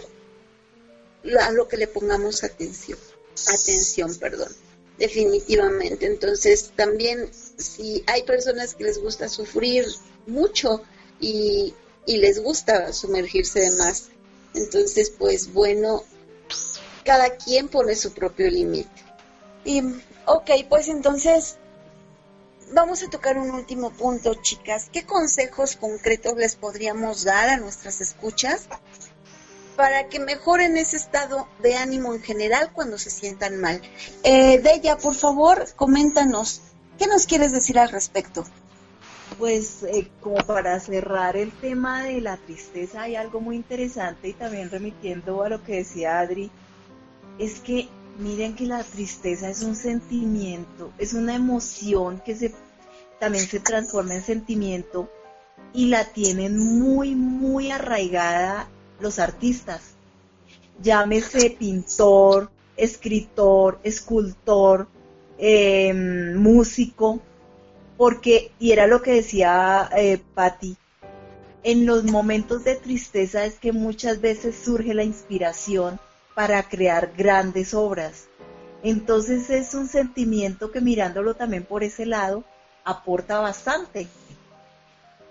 a lo que le pongamos atención. Atención, perdón. Definitivamente. Entonces, también si hay personas que les gusta sufrir mucho y, y les gusta sumergirse de más, entonces, pues bueno, cada quien pone su propio límite. Y, ok, pues entonces vamos a tocar un último punto, chicas. ¿Qué consejos concretos les podríamos dar a nuestras escuchas para que mejoren ese estado de ánimo en general cuando se sientan mal? Eh, Deya, por favor, coméntanos, ¿qué nos quieres decir al respecto? Pues eh, como para cerrar el tema de la tristeza hay algo muy interesante y también remitiendo a lo que decía Adri, es que miren que la tristeza es un sentimiento, es una emoción que se, también se transforma en sentimiento y la tienen muy, muy arraigada los artistas. Llámese pintor, escritor, escultor, em, músico, porque, y era lo que decía eh, Patti, en los momentos de tristeza es que muchas veces surge la inspiración para crear grandes obras. Entonces es un sentimiento que mirándolo también por ese lado aporta bastante.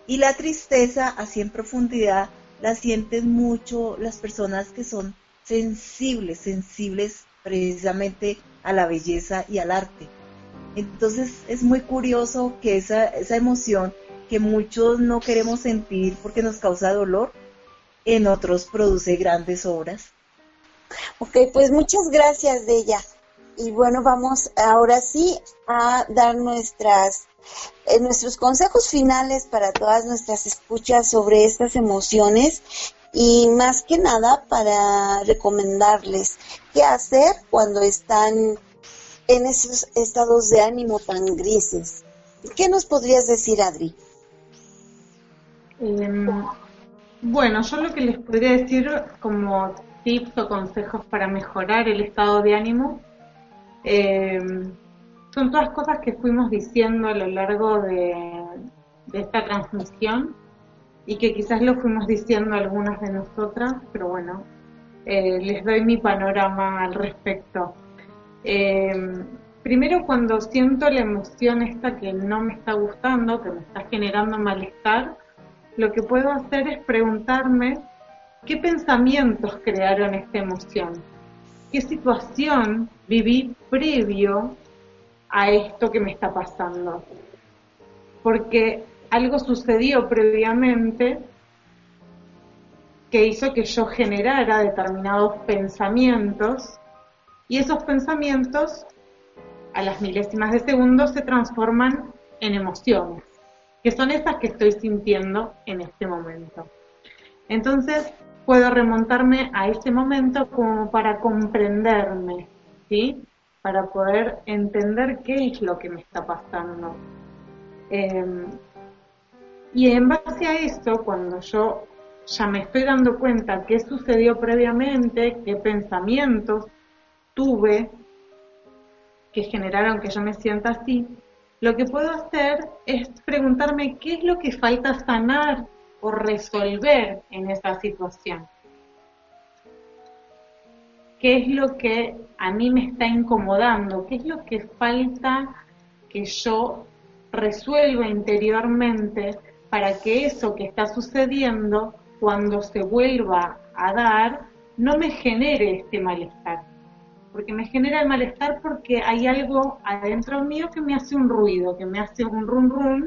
Y la tristeza, así en profundidad, la sienten mucho las personas que son sensibles, sensibles precisamente a la belleza y al arte. Entonces es muy curioso que esa, esa emoción que muchos no queremos sentir porque nos causa dolor, en otros produce grandes obras. Ok, pues muchas gracias de ella. Y bueno, vamos ahora sí a dar nuestras eh, nuestros consejos finales para todas nuestras escuchas sobre estas emociones y más que nada para recomendarles qué hacer cuando están en esos estados de ánimo tan grises. ¿Qué nos podrías decir, Adri? Em, bueno, yo lo que les podría decir como tips o consejos para mejorar el estado de ánimo em, son todas cosas que fuimos diciendo a lo largo de, esta transmisión y que quizás lo fuimos diciendo algunas de nosotras, pero bueno, eh, les doy mi panorama al respecto. Em, primero cuando siento la emoción esta que no me está gustando, que me está generando malestar, lo que puedo hacer es preguntarme qué pensamientos crearon esta emoción, qué situación viví previo a esto que me está pasando. Porque algo sucedió previamente que hizo que yo generara determinados pensamientos y esos pensamientos, a las milésimas de segundo, se transforman en emociones, que son esas que estoy sintiendo en este momento. Entonces, puedo remontarme a ese momento como para comprenderme, ¿sí? Para poder entender qué es lo que me está pasando. Em, y en base a eso, cuando yo ya me estoy dando cuenta qué sucedió previamente, qué pensamientos tuve que generaron que yo me sienta así, lo que puedo hacer es preguntarme qué es lo que falta sanar o resolver en esa situación. qué es lo que a mí me está incomodando, qué es lo que falta que yo resuelva interiormente para que eso que está sucediendo, cuando se vuelva a dar, no me genere este malestar. Porque me genera el malestar porque hay algo adentro mío que me hace un ruido, que me hace un rum rum,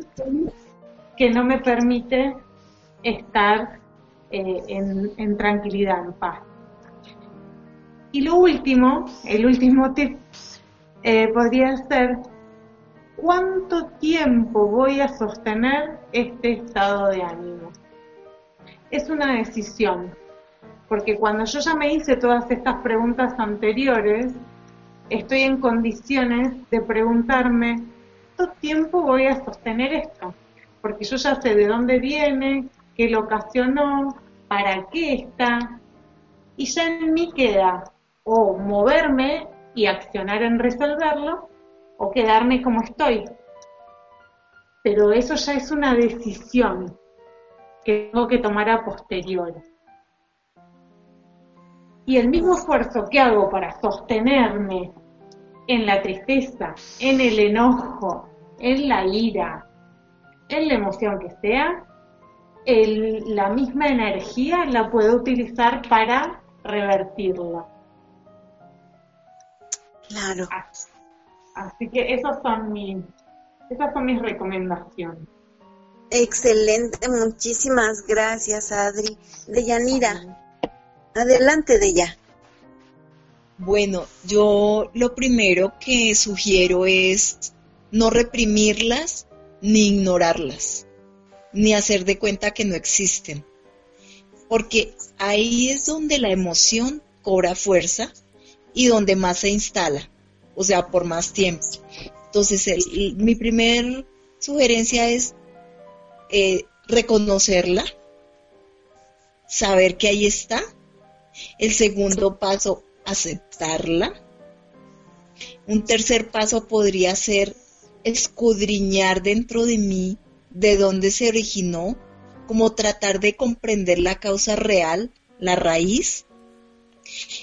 que no me permite estar eh, en tranquilidad, en paz. Y lo último, el último tip, eh, podría ser cuánto tiempo voy a sostener este estado de ánimo. Es una decisión, porque cuando yo ya me hice todas estas preguntas anteriores, estoy en condiciones de preguntarme, ¿cuánto tiempo voy a sostener esto? Porque yo ya sé de dónde viene, qué lo ocasionó, para qué está, y ya en mí queda o moverme y accionar en resolverlo o quedarme como estoy. Pero eso ya es una decisión que tengo que tomar a posteriori. Y el mismo esfuerzo que hago para sostenerme en la tristeza, en el enojo, en la ira, en la emoción que sea, la misma energía la puedo utilizar para revertirla. Claro. Así, que esas son, mis, esas son mis recomendaciones. Excelente, muchísimas gracias Adri. Deyanira, adelante de ya. Bueno, yo lo primero que sugiero es no reprimirlas ni ignorarlas, ni hacer de cuenta que no existen, porque ahí es donde la emoción cobra fuerza y donde más se instala, o sea, por más tiempo. Entonces, mi primer sugerencia es eh, reconocerla, saber que ahí está. El segundo paso, aceptarla. Un tercer paso podría ser escudriñar dentro de mí de dónde se originó, como tratar de comprender la causa real, la raíz,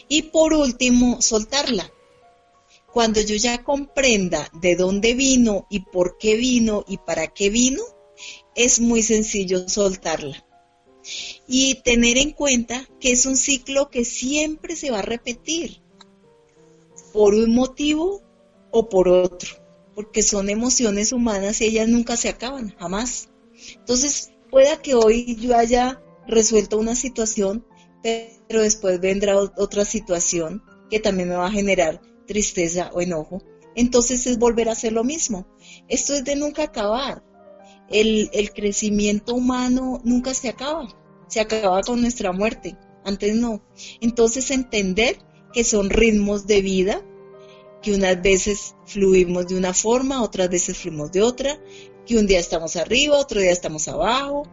y por último, soltarla. Cuando yo ya comprenda de dónde vino y por qué vino y para qué vino, es muy sencillo soltarla. Y tener en cuenta que es un ciclo que siempre se va a repetir, por un motivo o por otro, porque son emociones humanas y ellas nunca se acaban, jamás. Entonces, pueda que hoy yo haya resuelto una situación pero después vendrá otra situación que también me va a generar tristeza o enojo. Entonces es volver a hacer lo mismo. Esto es de nunca acabar. El, crecimiento humano nunca se acaba. Se acaba con nuestra muerte. Antes no. Entonces entender que son ritmos de vida, que unas veces fluimos de una forma, otras veces fluimos de otra, que un día estamos arriba, otro día estamos abajo.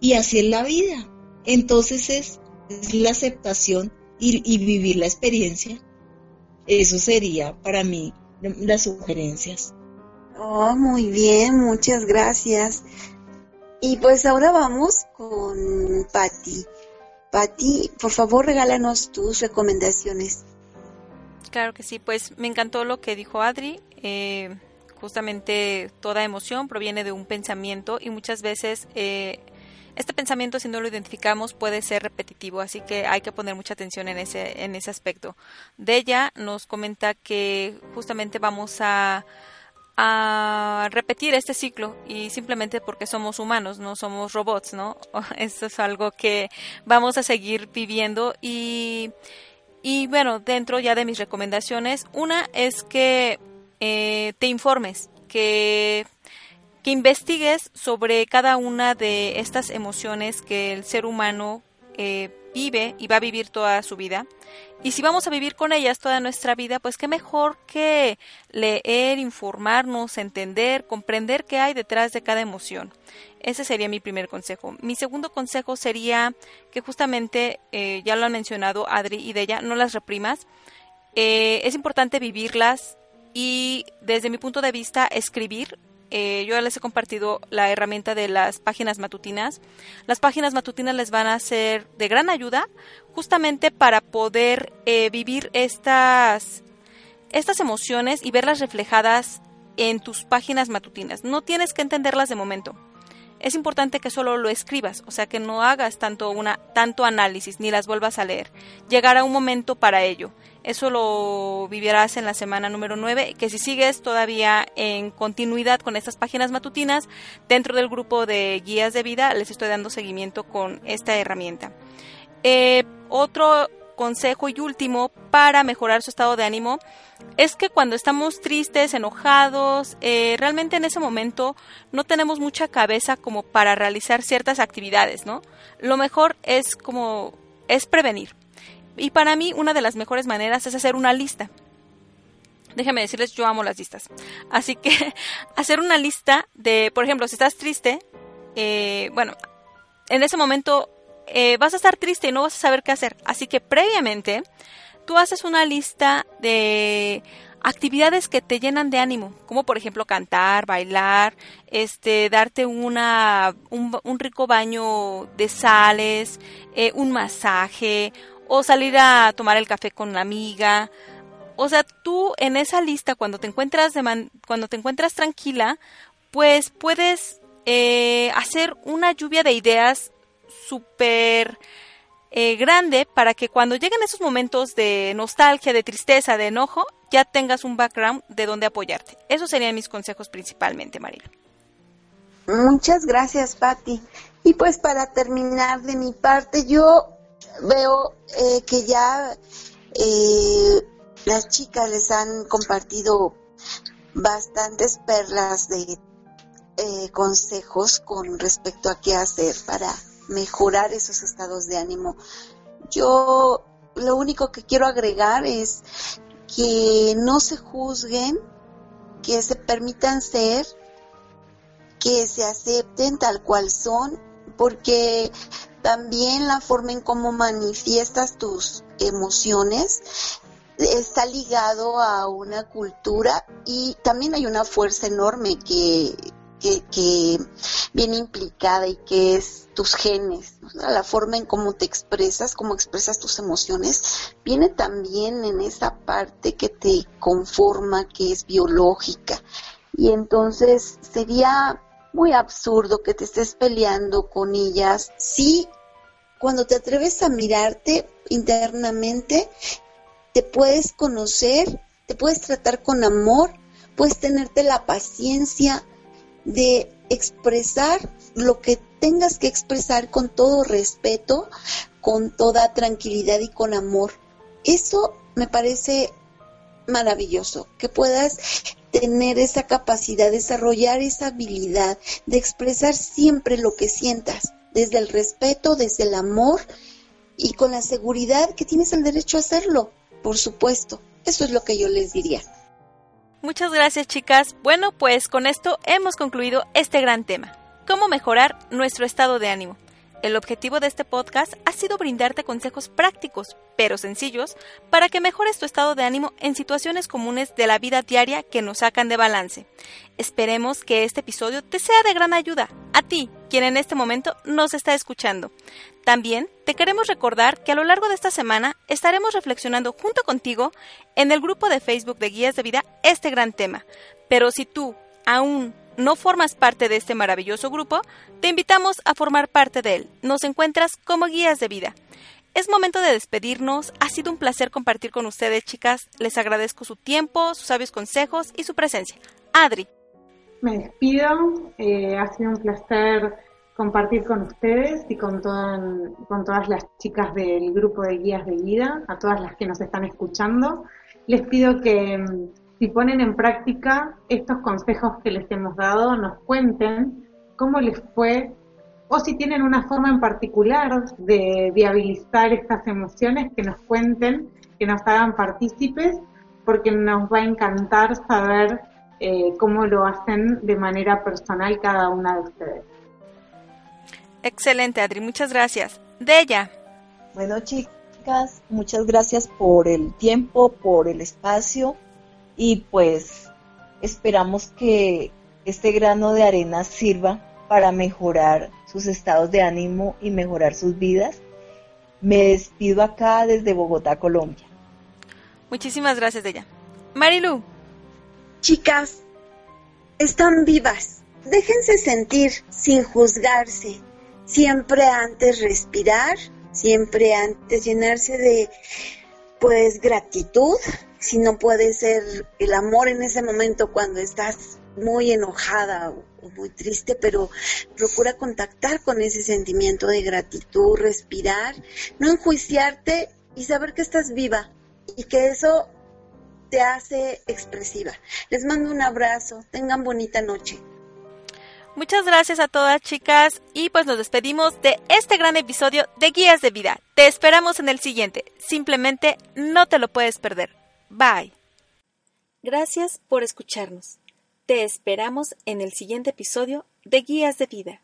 Y así es la vida. Entonces es la aceptación y, vivir la experiencia. Eso sería para mí las sugerencias. Oh, muy bien, muchas gracias. Y pues ahora vamos con Patti. Patti, por favor, regálanos tus recomendaciones. Claro que sí, pues me encantó lo que dijo Adri. Eh, justamente toda emoción proviene de un pensamiento y muchas veces eh, este pensamiento, si no lo identificamos, puede ser repetitivo, así que hay que poner mucha atención en ese, en ese aspecto. De ella nos comenta que justamente vamos a, a repetir este ciclo y simplemente porque somos humanos, no somos robots, ¿no? Esto es algo que vamos a seguir viviendo y, y bueno, dentro ya de mis recomendaciones, una es que eh, te informes, que que investigues sobre cada una de estas emociones que el ser humano eh, vive y va a vivir toda su vida. Y si vamos a vivir con ellas toda nuestra vida, pues qué mejor que leer, informarnos, entender, comprender qué hay detrás de cada emoción. Ese sería mi primer consejo. Mi segundo consejo sería que justamente, eh, ya lo han mencionado Adri y Della, no las reprimas. Eh, es importante vivirlas y desde mi punto de vista escribir eh, yo les he compartido la herramienta de las páginas matutinas. Las páginas matutinas les van a ser de gran ayuda justamente para poder eh, vivir estas, estas emociones y verlas reflejadas en tus páginas matutinas. No tienes que entenderlas de momento. Es importante que solo lo escribas, o sea que no hagas tanto, una, tanto análisis ni las vuelvas a leer. Llegará un momento para ello. Eso lo vivirás en la semana número 9, que si sigues todavía en continuidad con estas páginas matutinas, dentro del grupo de guías de vida les estoy dando seguimiento con esta herramienta. Eh, otro consejo y último para mejorar su estado de ánimo es que cuando estamos tristes, enojados, eh, realmente en ese momento no tenemos mucha cabeza como para realizar ciertas actividades, ¿no? Lo mejor es como es prevenir. Y para mí una de las mejores maneras es hacer una lista. Déjenme decirles, yo amo las listas. Así que hacer una lista de, por ejemplo, si estás triste, eh, bueno, en ese momento eh, vas a estar triste y no vas a saber qué hacer. Así que previamente tú haces una lista de actividades que te llenan de ánimo, como por ejemplo cantar, bailar, este, darte una, un, rico baño de sales, eh, un masaje o salir a tomar el café con la amiga. O sea, tú en esa lista cuando te encuentras de cuando te encuentras tranquila, pues puedes eh, hacer una lluvia de ideas súper eh, grande para que cuando lleguen esos momentos de nostalgia, de tristeza, de enojo, ya tengas un background de donde apoyarte. Esos serían mis consejos principalmente, Marila. Muchas gracias, Patti. Y pues para terminar de mi parte, yo veo eh, que ya eh, las chicas les han compartido bastantes perlas de consejos con respecto a qué hacer para mejorar esos estados de ánimo. Yo lo único que quiero agregar es que no se juzguen, que se permitan ser, que se acepten tal cual son, porque también la forma en cómo manifiestas tus emociones está ligado a una cultura y también hay una fuerza enorme que, que, viene implicada y que es tus genes, la forma en cómo te expresas, cómo expresas tus emociones, viene también en esa parte que te conforma, que es biológica. Y entonces sería muy absurdo que te estés peleando con ellas si cuando te atreves a mirarte internamente, te puedes conocer, te puedes tratar con amor, puedes tenerte la paciencia, de expresar lo que tengas que expresar con todo respeto, con toda tranquilidad y con amor. Eso me parece maravilloso, que puedas tener esa capacidad, desarrollar esa habilidad de expresar siempre lo que sientas, desde el respeto, desde el amor y con la seguridad que tienes el derecho a hacerlo, por supuesto. Eso es lo que yo les diría. Muchas gracias chicas. Bueno, pues con esto hemos concluido este gran tema. ¿Cómo mejorar nuestro estado de ánimo? El objetivo de este podcast ha sido brindarte consejos prácticos, pero sencillos, para que mejores tu estado de ánimo en situaciones comunes de la vida diaria que nos sacan de balance. Esperemos que este episodio te sea de gran ayuda, a ti, quien en este momento nos está escuchando. También te queremos recordar que a lo largo de esta semana estaremos reflexionando junto contigo en el grupo de Facebook de Guías de Vida este gran tema. Pero si tú aún no formas parte de este maravilloso grupo, te invitamos a formar parte de él. Nos encuentras como guías de vida. Es momento de despedirnos. Ha sido un placer compartir con ustedes, chicas. Les agradezco su tiempo, sus sabios consejos y su presencia. Adri. Me despido. Eh, ha sido un placer compartir con ustedes y con, con todas las chicas del grupo de guías de vida, a todas las que nos están escuchando. Les pido que si ponen en práctica estos consejos que les hemos dado, nos cuenten cómo les fue o si tienen una forma en particular de viabilizar estas emociones, que nos cuenten, que nos hagan partícipes, porque nos va a encantar saber eh, cómo lo hacen de manera personal cada una de ustedes. Excelente, Adri, muchas gracias. De ella. Bueno, chicas, muchas gracias por el tiempo, por el espacio y pues esperamos que este grano de arena sirva para mejorar sus estados de ánimo y mejorar sus vidas. Me despido acá desde Bogotá, Colombia. Muchísimas gracias, ella. Marilu. Chicas, están vivas. Déjense sentir sin juzgarse. Siempre antes respirar, siempre antes llenarse de pues gratitud, si no puede ser el amor en ese momento cuando estás muy enojada o muy triste, pero procura contactar con ese sentimiento de gratitud, respirar, no enjuiciarte y saber que estás viva y que eso te hace expresiva. Les mando un abrazo, tengan bonita noche. Muchas gracias a todas chicas y pues nos despedimos de este gran episodio de Guías de Vida. Te esperamos en el siguiente. Simplemente no te lo puedes perder. Bye. Gracias por escucharnos. Te esperamos en el siguiente episodio de Guías de Vida.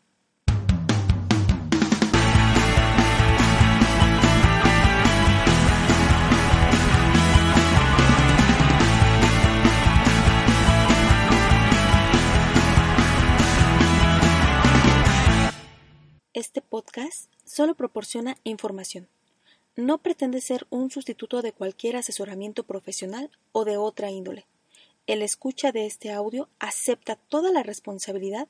Este podcast solo proporciona información. No pretende ser un sustituto de cualquier asesoramiento profesional o de otra índole. El escucha de este audio acepta toda la responsabilidad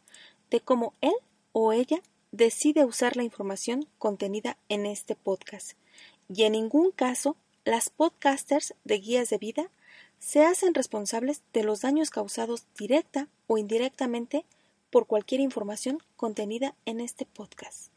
de cómo él o ella decide usar la información contenida en este podcast. Y en ningún caso las podcasters de guías de vida se hacen responsables de los daños causados directa o indirectamente por cualquier información contenida en este podcast.